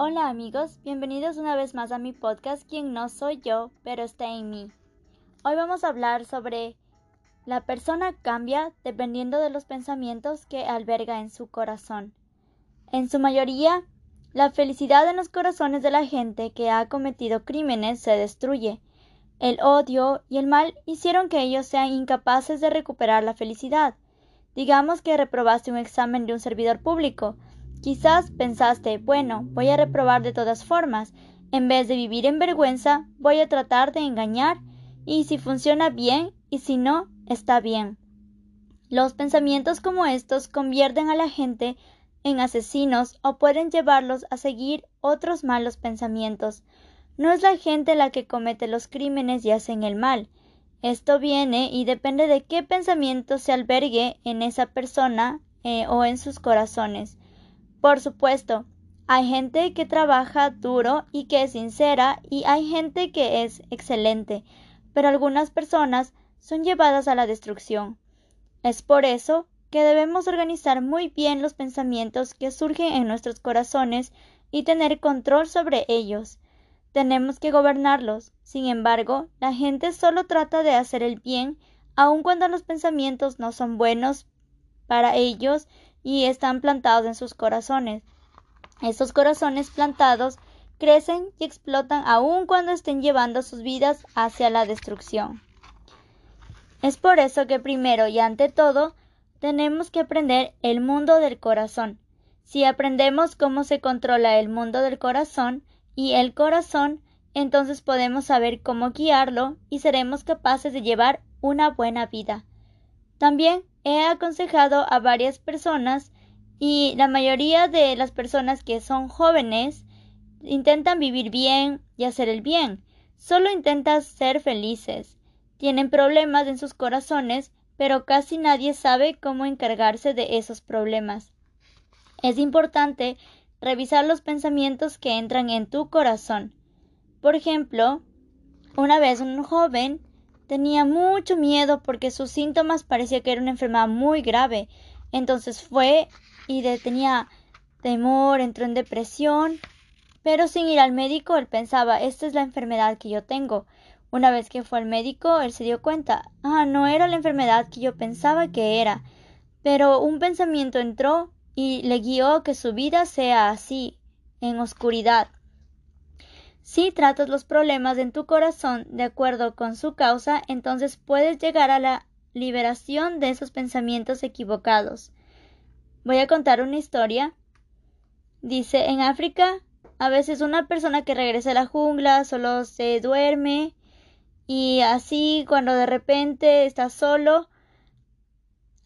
Hola amigos, bienvenidos una vez más a mi podcast Quien no soy yo, pero está en mí. Hoy vamos a hablar sobre la persona cambia dependiendo de los pensamientos que alberga en su corazón. En su mayoría, la felicidad en los corazones de la gente que ha cometido crímenes se destruye. El odio y el mal hicieron que ellos sean incapaces de recuperar la felicidad. Digamos que reprobaste un examen de un servidor público. Quizás pensaste, bueno, voy a reprobar de todas formas. En vez de vivir en vergüenza, voy a tratar de engañar y si funciona bien y si no, está bien. Los pensamientos como estos convierten a la gente en asesinos o pueden llevarlos a seguir otros malos pensamientos. No es la gente la que comete los crímenes y hacen el mal, esto viene y depende de qué pensamiento se albergue en esa persona eh, o en sus corazones. Por supuesto, hay gente que trabaja duro y que es sincera y hay gente que es excelente, pero algunas personas son llevadas a la destrucción. Es por eso que debemos organizar muy bien los pensamientos que surgen en nuestros corazones y tener control sobre ellos. Tenemos que gobernarlos. Sin embargo, la gente solo trata de hacer el bien, aun cuando los pensamientos no son buenos para ellos y están plantados en sus corazones. Estos corazones plantados crecen y explotan aun cuando estén llevando sus vidas hacia la destrucción. Es por eso que primero y ante todo tenemos que aprender el mundo del corazón. Si aprendemos cómo se controla el mundo del corazón, y el corazón, entonces podemos saber cómo guiarlo y seremos capaces de llevar una buena vida. También he aconsejado a varias personas y la mayoría de las personas que son jóvenes intentan vivir bien y hacer el bien. Solo intentan ser felices. Tienen problemas en sus corazones, pero casi nadie sabe cómo encargarse de esos problemas. Es importante revisar los pensamientos que entran en tu corazón. Por ejemplo, una vez un joven tenía mucho miedo porque sus síntomas parecía que era una enfermedad muy grave. Entonces fue y tenía temor, entró en depresión, pero sin ir al médico él pensaba, esta es la enfermedad que yo tengo. Una vez que fue al médico, él se dio cuenta, ah, no era la enfermedad que yo pensaba que era. Pero un pensamiento entró y le guió que su vida sea así, en oscuridad. Si tratas los problemas en tu corazón de acuerdo con su causa, entonces puedes llegar a la liberación de esos pensamientos equivocados. Voy a contar una historia. Dice, en África, a veces una persona que regresa a la jungla solo se duerme y así cuando de repente está solo,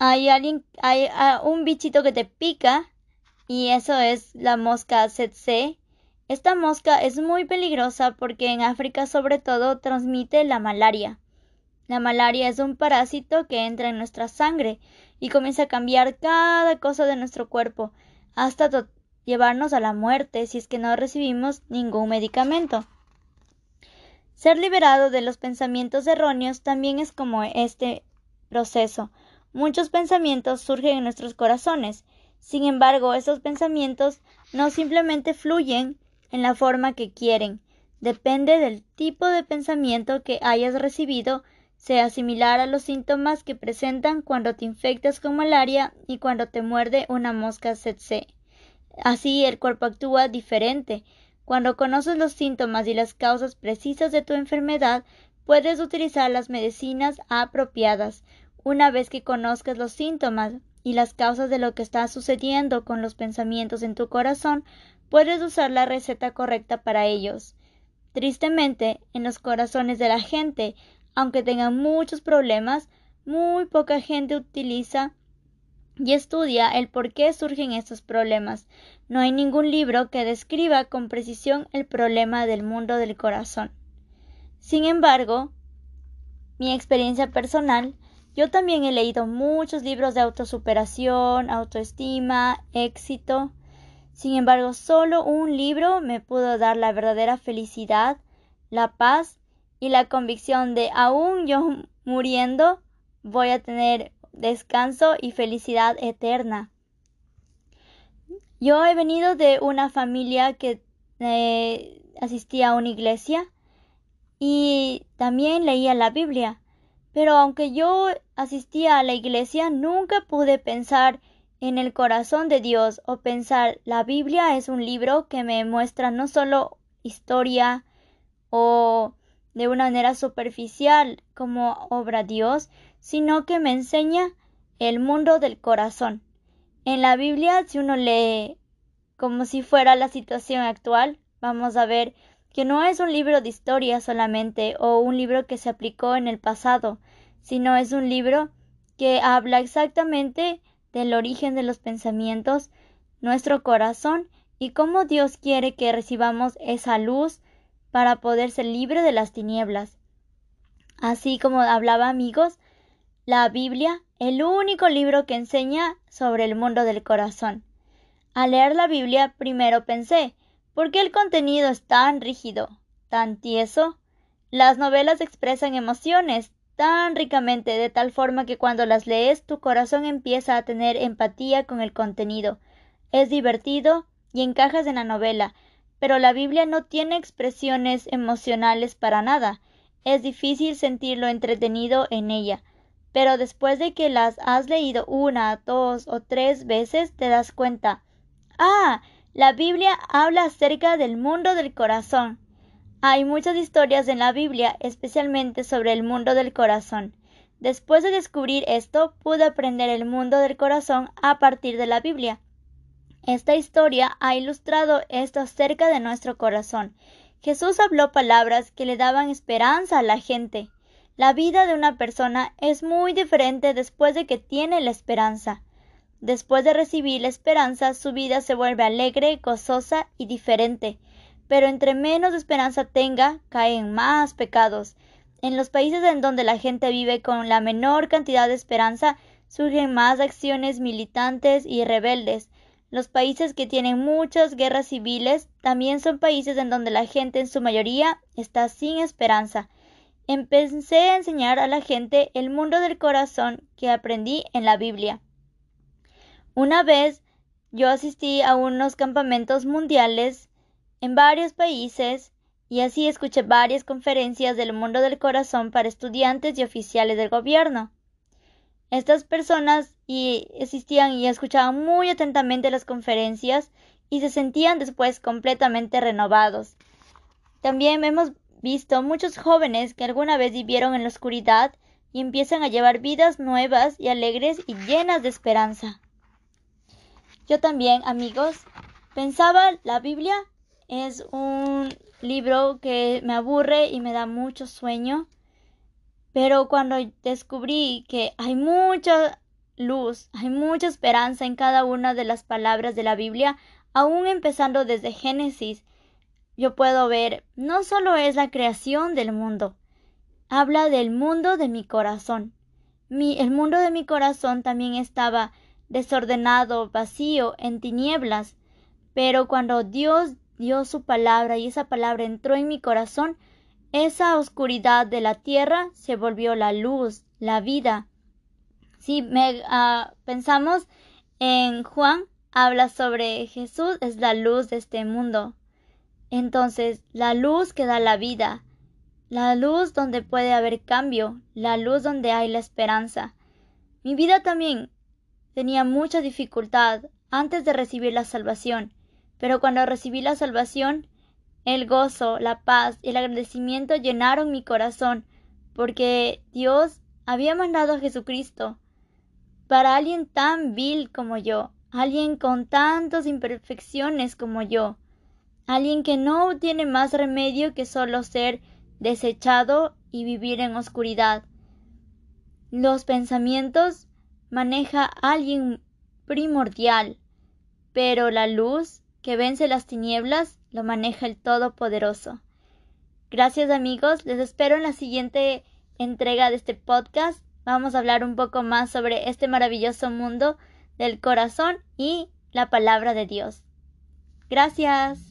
hay alguien, hay ah, un bichito que te pica y eso es la mosca tsetse. Esta mosca es muy peligrosa porque en África sobre todo transmite la malaria. La malaria es un parásito que entra en nuestra sangre y comienza a cambiar cada cosa de nuestro cuerpo hasta llevarnos a la muerte si es que no recibimos ningún medicamento. Ser liberado de los pensamientos erróneos también es como este proceso. Muchos pensamientos surgen en nuestros corazones. Sin embargo, esos pensamientos no simplemente fluyen en la forma que quieren. Depende del tipo de pensamiento que hayas recibido, sea similar a los síntomas que presentan cuando te infectas con malaria y cuando te muerde una mosca tsetse. Así el cuerpo actúa diferente. Cuando conoces los síntomas y las causas precisas de tu enfermedad, puedes utilizar las medicinas apropiadas. Una vez que conozcas los síntomas y las causas de lo que está sucediendo con los pensamientos en tu corazón, puedes usar la receta correcta para ellos. Tristemente, en los corazones de la gente, aunque tengan muchos problemas, muy poca gente utiliza y estudia el por qué surgen estos problemas. No hay ningún libro que describa con precisión el problema del mundo del corazón. Sin embargo, mi experiencia personal yo también he leído muchos libros de autosuperación, autoestima, éxito. Sin embargo, solo un libro me pudo dar la verdadera felicidad, la paz y la convicción de aún yo muriendo voy a tener descanso y felicidad eterna. Yo he venido de una familia que eh, asistía a una iglesia y también leía la Biblia. Pero aunque yo asistía a la iglesia, nunca pude pensar en el corazón de Dios o pensar la Biblia es un libro que me muestra no solo historia o de una manera superficial como obra Dios, sino que me enseña el mundo del corazón. En la Biblia, si uno lee como si fuera la situación actual, vamos a ver que no es un libro de historia solamente o un libro que se aplicó en el pasado, sino es un libro que habla exactamente del origen de los pensamientos, nuestro corazón y cómo Dios quiere que recibamos esa luz para poder ser libre de las tinieblas. Así como hablaba amigos, la Biblia, el único libro que enseña sobre el mundo del corazón. Al leer la Biblia primero pensé, ¿por qué el contenido es tan rígido, tan tieso? Las novelas expresan emociones tan ricamente de tal forma que cuando las lees tu corazón empieza a tener empatía con el contenido. Es divertido y encajas en la novela, pero la Biblia no tiene expresiones emocionales para nada. Es difícil sentirlo entretenido en ella. Pero después de que las has leído una, dos o tres veces te das cuenta. Ah, la Biblia habla acerca del mundo del corazón. Hay muchas historias en la Biblia, especialmente sobre el mundo del corazón. Después de descubrir esto, pude aprender el mundo del corazón a partir de la Biblia. Esta historia ha ilustrado esto acerca de nuestro corazón. Jesús habló palabras que le daban esperanza a la gente. La vida de una persona es muy diferente después de que tiene la esperanza. Después de recibir la esperanza, su vida se vuelve alegre, gozosa y diferente. Pero entre menos esperanza tenga, caen más pecados. En los países en donde la gente vive con la menor cantidad de esperanza, surgen más acciones militantes y rebeldes. Los países que tienen muchas guerras civiles también son países en donde la gente en su mayoría está sin esperanza. Empecé a enseñar a la gente el mundo del corazón que aprendí en la Biblia. Una vez yo asistí a unos campamentos mundiales en varios países y así escuché varias conferencias del mundo del corazón para estudiantes y oficiales del gobierno. Estas personas y asistían y escuchaban muy atentamente las conferencias y se sentían después completamente renovados. También hemos visto muchos jóvenes que alguna vez vivieron en la oscuridad y empiezan a llevar vidas nuevas y alegres y llenas de esperanza. Yo también, amigos, pensaba la Biblia es un libro que me aburre y me da mucho sueño, pero cuando descubrí que hay mucha luz, hay mucha esperanza en cada una de las palabras de la Biblia, aún empezando desde Génesis, yo puedo ver, no solo es la creación del mundo, habla del mundo de mi corazón. Mi, el mundo de mi corazón también estaba desordenado, vacío, en tinieblas. Pero cuando Dios dio su palabra y esa palabra entró en mi corazón, esa oscuridad de la tierra se volvió la luz, la vida. Si me, ah, pensamos en Juan, habla sobre Jesús es la luz de este mundo. Entonces, la luz que da la vida, la luz donde puede haber cambio, la luz donde hay la esperanza. Mi vida también Tenía mucha dificultad antes de recibir la salvación, pero cuando recibí la salvación, el gozo, la paz y el agradecimiento llenaron mi corazón, porque Dios había mandado a Jesucristo para alguien tan vil como yo, alguien con tantas imperfecciones como yo, alguien que no tiene más remedio que solo ser desechado y vivir en oscuridad. Los pensamientos maneja alguien primordial, pero la luz que vence las tinieblas lo maneja el Todopoderoso. Gracias amigos, les espero en la siguiente entrega de este podcast. Vamos a hablar un poco más sobre este maravilloso mundo del corazón y la palabra de Dios. Gracias.